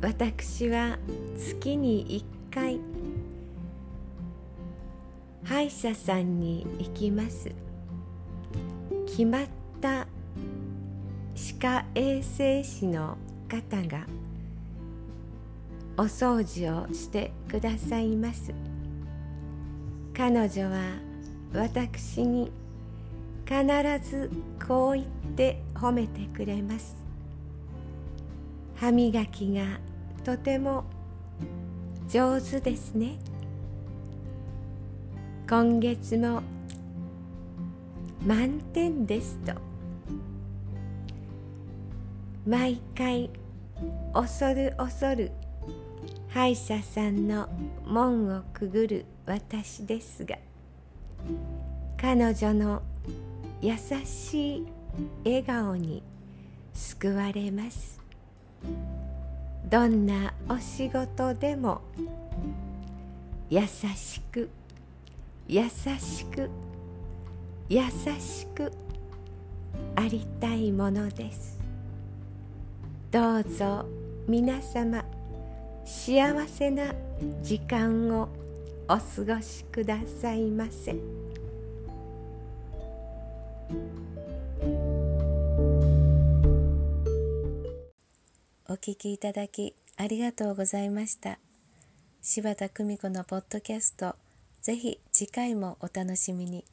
私は月に1回歯医者さんに行きます。決まった歯科衛生士の方がお掃除をしてくださいます。彼女は私に必ずこう言って褒めてくれます。歯磨きがとても上手ですね。今月も満点ですと。毎回恐る恐る歯医者さんの門をくぐる私ですが彼女の優しい笑顔に救われます。どんなお仕事でも優しく優しく優しくありたいものですどうぞ皆様幸せな時間をお過ごしくださいませ。聞きいただきありがとうございました柴田久美子のポッドキャストぜひ次回もお楽しみに。